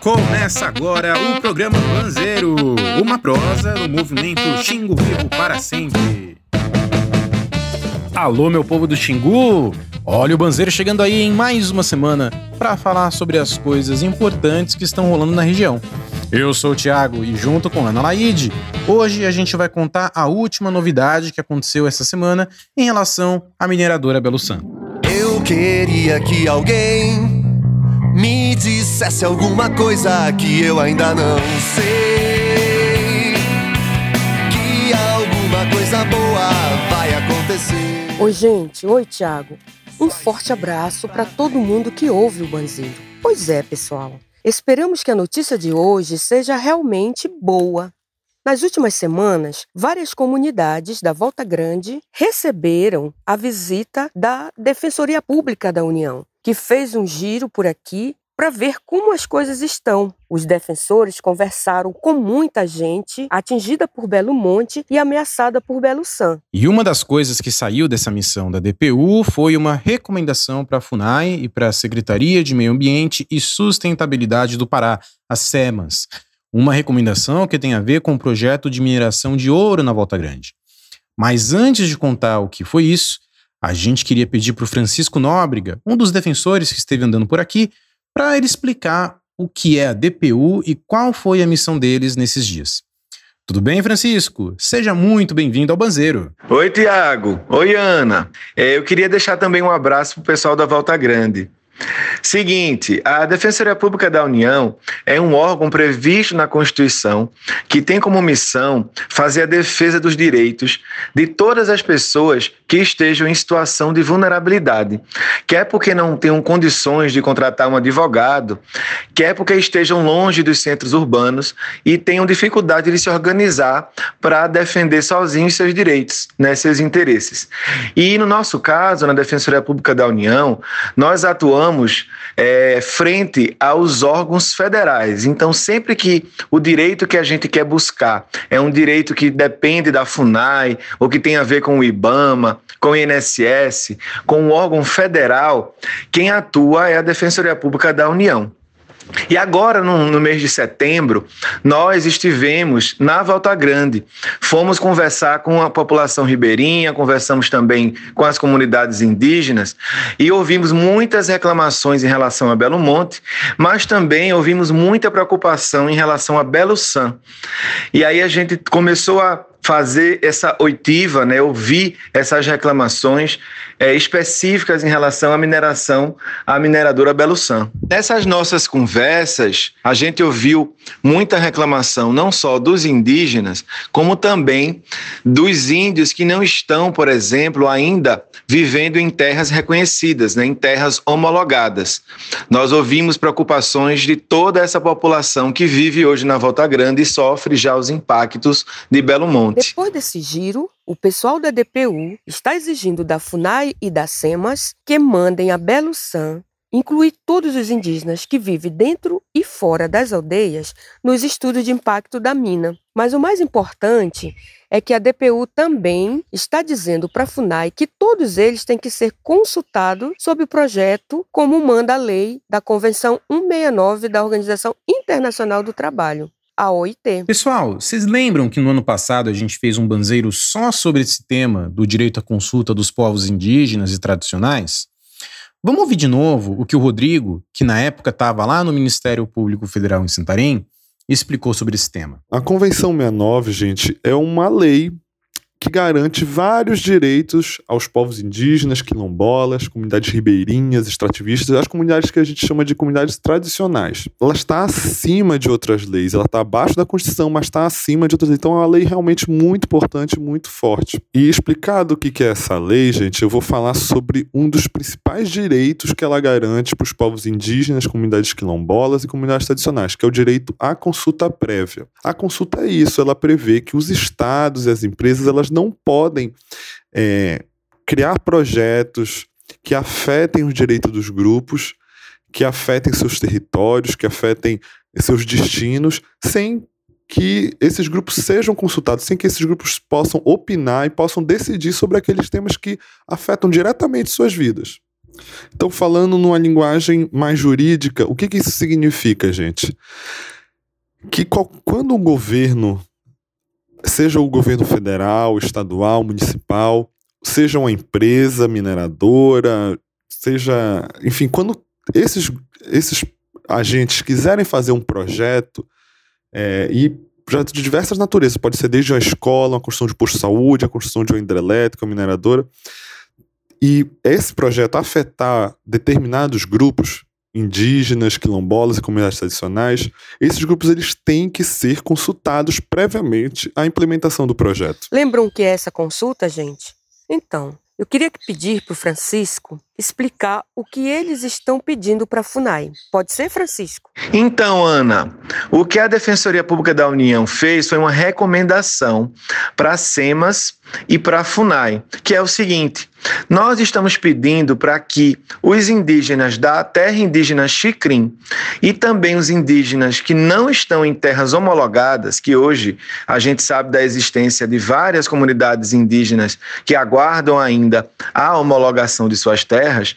Começa agora o programa Banzeiro, uma prosa do movimento Xingu Vivo para sempre. Alô, meu povo do Xingu! Olha o Banzeiro chegando aí em mais uma semana para falar sobre as coisas importantes que estão rolando na região. Eu sou o Thiago e junto com Ana Laide, hoje a gente vai contar a última novidade que aconteceu essa semana em relação à mineradora Belo San. Eu queria que alguém dissesse alguma coisa que eu ainda não sei. Que alguma coisa boa vai acontecer. Oi, gente. Oi, Thiago. Um forte abraço para todo mundo que ouve o Banzeiro. Pois é, pessoal. Esperamos que a notícia de hoje seja realmente boa. Nas últimas semanas, várias comunidades da Volta Grande receberam a visita da Defensoria Pública da União, que fez um giro por aqui para ver como as coisas estão. Os defensores conversaram com muita gente atingida por Belo Monte e ameaçada por Belo San. E uma das coisas que saiu dessa missão da DPU foi uma recomendação para a FUNAI e para a Secretaria de Meio Ambiente e Sustentabilidade do Pará, a SEMAS. Uma recomendação que tem a ver com o projeto de mineração de ouro na Volta Grande. Mas antes de contar o que foi isso, a gente queria pedir para o Francisco Nóbrega, um dos defensores que esteve andando por aqui, para ele explicar o que é a DPU e qual foi a missão deles nesses dias. Tudo bem, Francisco? Seja muito bem-vindo ao Banzeiro. Oi, Tiago. Oi, Ana. É, eu queria deixar também um abraço para o pessoal da Volta Grande. Seguinte, a Defensoria Pública da União é um órgão previsto na Constituição que tem como missão fazer a defesa dos direitos de todas as pessoas que estejam em situação de vulnerabilidade, quer porque não tenham condições de contratar um advogado, quer porque estejam longe dos centros urbanos e tenham dificuldade de se organizar para defender sozinhos seus direitos, né, seus interesses. E no nosso caso, na Defensoria Pública da União, nós atuamos é, frente aos órgãos federais. Então, sempre que o direito que a gente quer buscar é um direito que depende da FUNAI ou que tem a ver com o IBAMA, com o INSS, com o órgão federal, quem atua é a Defensoria Pública da União. E agora, no, no, mês de setembro, nós estivemos na Volta Grande. Fomos conversar com a população ribeirinha, conversamos também com as comunidades indígenas e ouvimos muitas reclamações em relação a Belo Monte, mas também ouvimos muita preocupação em relação a Belo San. E aí a gente começou a fazer essa oitiva, né, ouvir essas reclamações é, específicas em relação à mineração, à mineradora Belo San. Nessas nossas conversas, a gente ouviu muita reclamação, não só dos indígenas, como também dos índios que não estão, por exemplo, ainda vivendo em terras reconhecidas, né, em terras homologadas. Nós ouvimos preocupações de toda essa população que vive hoje na Volta Grande e sofre já os impactos de Belo Monte. Depois desse giro, o pessoal da DPU está exigindo da FUNAI e da SEMAS que mandem a Belo San incluir todos os indígenas que vivem dentro e fora das aldeias nos estudos de impacto da mina. Mas o mais importante é que a DPU também está dizendo para a FUNAI que todos eles têm que ser consultados sobre o projeto, como manda a lei da Convenção 169 da Organização Internacional do Trabalho a OIT. Pessoal, vocês lembram que no ano passado a gente fez um banzeiro só sobre esse tema do direito à consulta dos povos indígenas e tradicionais? Vamos ouvir de novo o que o Rodrigo, que na época estava lá no Ministério Público Federal em Santarém, explicou sobre esse tema. A Convenção 69, gente, é uma lei que garante vários direitos aos povos indígenas, quilombolas, comunidades ribeirinhas, extrativistas, as comunidades que a gente chama de comunidades tradicionais. Ela está acima de outras leis, ela está abaixo da Constituição, mas está acima de outras leis. Então é uma lei realmente muito importante, muito forte. E explicado o que é essa lei, gente, eu vou falar sobre um dos principais direitos que ela garante para os povos indígenas, comunidades quilombolas e comunidades tradicionais, que é o direito à consulta prévia. A consulta é isso, ela prevê que os estados e as empresas elas não podem é, criar projetos que afetem os direitos dos grupos, que afetem seus territórios, que afetem seus destinos, sem que esses grupos sejam consultados, sem que esses grupos possam opinar e possam decidir sobre aqueles temas que afetam diretamente suas vidas. Então, falando numa linguagem mais jurídica, o que, que isso significa, gente? Que quando o governo, seja o governo federal, estadual, municipal, seja uma empresa mineradora, seja. Enfim, quando esses, esses agentes quiserem fazer um projeto, é, e projeto de diversas naturezas, pode ser desde uma escola, uma construção de posto de saúde, a construção de uma hidrelétrica, uma mineradora, e esse projeto afetar determinados grupos, indígenas, quilombolas e comunidades tradicionais, esses grupos eles têm que ser consultados previamente à implementação do projeto. Lembram o que é essa consulta, gente? Então, eu queria pedir para o Francisco explicar o que eles estão pedindo para a FUNAI. Pode ser, Francisco? Então, Ana, o que a Defensoria Pública da União fez foi uma recomendação para a SEMAS e para a FUNAI, que é o seguinte: nós estamos pedindo para que os indígenas da terra indígena Xicrim e também os indígenas que não estão em terras homologadas, que hoje a gente sabe da existência de várias comunidades indígenas que aguardam ainda a homologação de suas terras,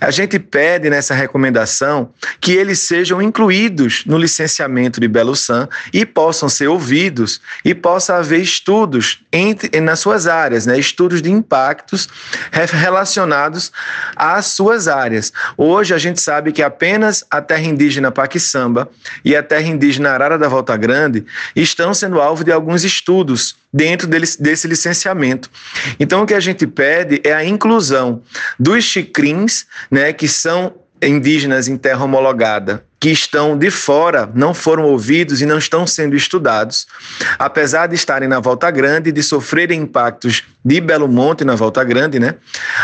a gente pede nessa recomendação que eles sejam incluídos no licenciamento de Belo San e possam ser ouvidos e possa haver estudos entre, nas suas áreas, né? estudos de impactos relacionados às suas áreas. Hoje a gente sabe que apenas a terra indígena Paquissamba e a terra indígena Arara da Volta Grande estão sendo alvo de alguns estudos dentro desse licenciamento. Então o que a gente pede é a inclusão dos chicrins, né, que são indígenas em terra homologada que estão de fora, não foram ouvidos e não estão sendo estudados, apesar de estarem na Volta Grande de sofrerem impactos de Belo Monte na Volta Grande, né?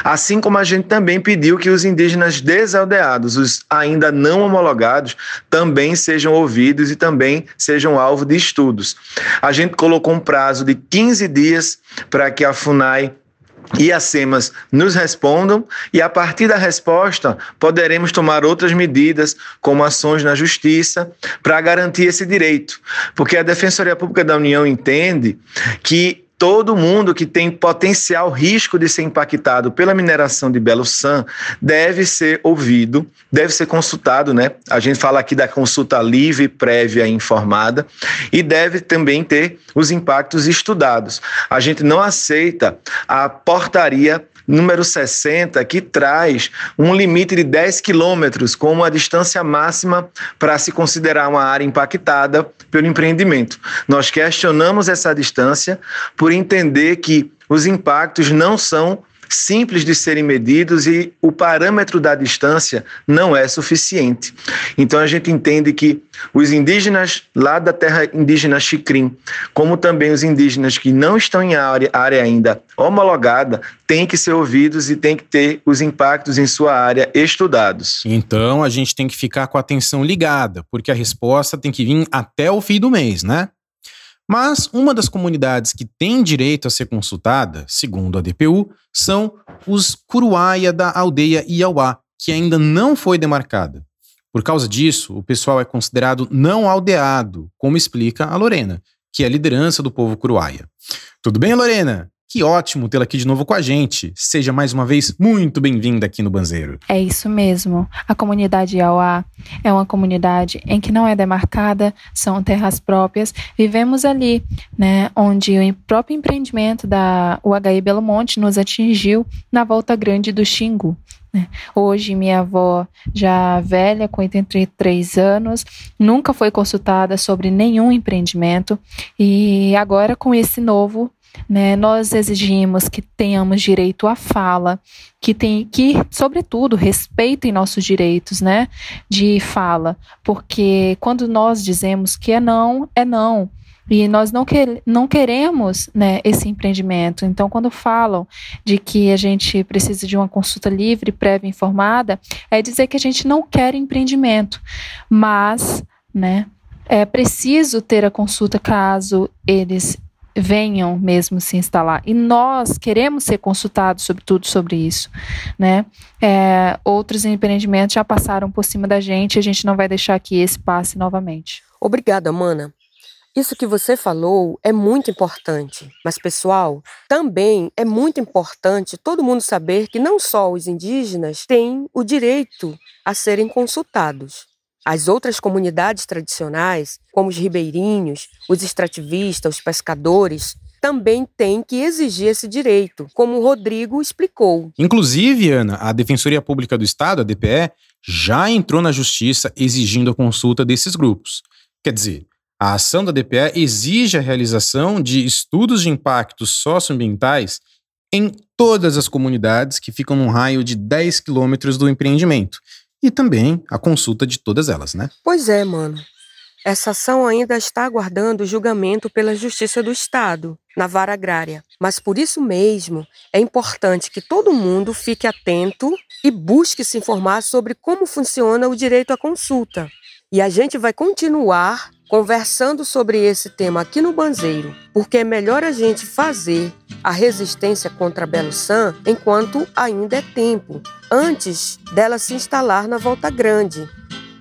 Assim como a gente também pediu que os indígenas desaldeados, os ainda não homologados, também sejam ouvidos e também sejam alvo de estudos. A gente colocou um prazo de 15 dias para que a FUNAI e as SEMAS nos respondam e, a partir da resposta, poderemos tomar outras medidas, como ações na justiça, para garantir esse direito. Porque a Defensoria Pública da União entende que todo mundo que tem potencial risco de ser impactado pela mineração de Belo San deve ser ouvido, deve ser consultado, né? A gente fala aqui da consulta livre, prévia e informada, e deve também ter os impactos estudados. A gente não aceita a portaria número 60, que traz um limite de 10 quilômetros como a distância máxima para se considerar uma área impactada pelo empreendimento. Nós questionamos essa distância por entender que os impactos não são simples de serem medidos e o parâmetro da distância não é suficiente. Então a gente entende que os indígenas lá da terra indígena Xicrim, como também os indígenas que não estão em área, área ainda homologada, têm que ser ouvidos e têm que ter os impactos em sua área estudados. Então a gente tem que ficar com a atenção ligada, porque a resposta tem que vir até o fim do mês, né? Mas uma das comunidades que tem direito a ser consultada, segundo a DPU, são os Curuaia da aldeia Iauá, que ainda não foi demarcada. Por causa disso, o pessoal é considerado não aldeado, como explica a Lorena, que é a liderança do povo Curuaia. Tudo bem, Lorena? Que ótimo tê-la aqui de novo com a gente. Seja mais uma vez muito bem-vinda aqui no Banzeiro. É isso mesmo. A comunidade Iauá é uma comunidade em que não é demarcada, são terras próprias. Vivemos ali, né, onde o próprio empreendimento da UHI Belo Monte nos atingiu na volta grande do Xingu. Né? Hoje, minha avó, já velha, com 83 anos, nunca foi consultada sobre nenhum empreendimento e agora, com esse novo né? Nós exigimos que tenhamos direito à fala, que tem que, sobretudo, respeitem nossos direitos, né, de fala, porque quando nós dizemos que é não, é não. E nós não, que, não queremos né, esse empreendimento. Então, quando falam de que a gente precisa de uma consulta livre, prévia informada, é dizer que a gente não quer empreendimento. Mas, né, é preciso ter a consulta caso eles venham mesmo se instalar. E nós queremos ser consultados sobre tudo sobre isso, né? É, outros empreendimentos já passaram por cima da gente, a gente não vai deixar que esse passe novamente. Obrigada, Mana. Isso que você falou é muito importante. Mas, pessoal, também é muito importante todo mundo saber que não só os indígenas têm o direito a serem consultados. As outras comunidades tradicionais, como os ribeirinhos, os extrativistas, os pescadores, também têm que exigir esse direito, como o Rodrigo explicou. Inclusive, Ana, a Defensoria Pública do Estado, a DPE, já entrou na justiça exigindo a consulta desses grupos. Quer dizer, a ação da DPE exige a realização de estudos de impactos socioambientais em todas as comunidades que ficam num raio de 10 quilômetros do empreendimento. E também a consulta de todas elas, né? Pois é, mano. Essa ação ainda está aguardando julgamento pela Justiça do Estado, na vara agrária. Mas por isso mesmo, é importante que todo mundo fique atento e busque se informar sobre como funciona o direito à consulta. E a gente vai continuar conversando sobre esse tema aqui no Banzeiro, porque é melhor a gente fazer a resistência contra Belo San enquanto ainda é tempo, antes dela se instalar na Volta Grande,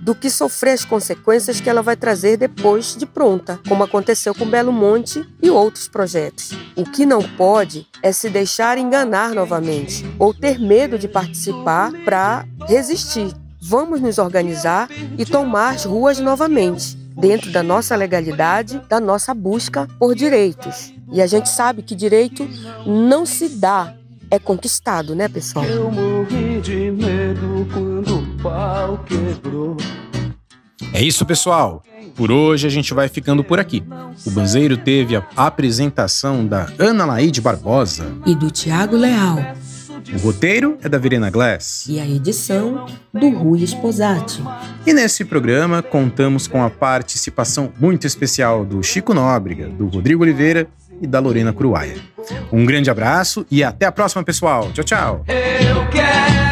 do que sofrer as consequências que ela vai trazer depois de pronta, como aconteceu com Belo Monte e outros projetos. O que não pode é se deixar enganar novamente ou ter medo de participar para resistir. Vamos nos organizar e tomar as ruas novamente, dentro da nossa legalidade, da nossa busca por direitos. E a gente sabe que direito não se dá, é conquistado, né, pessoal? Eu morri de medo quando o pau quebrou. É isso, pessoal. Por hoje a gente vai ficando por aqui. O Banzeiro teve a apresentação da Ana Laide Barbosa. E do Tiago Leal. O roteiro é da Verena Glass. E a edição do Rui Esposati. E nesse programa contamos com a participação muito especial do Chico Nóbrega, do Rodrigo Oliveira e da Lorena Cruaia. Um grande abraço e até a próxima, pessoal. Tchau, tchau. Eu quero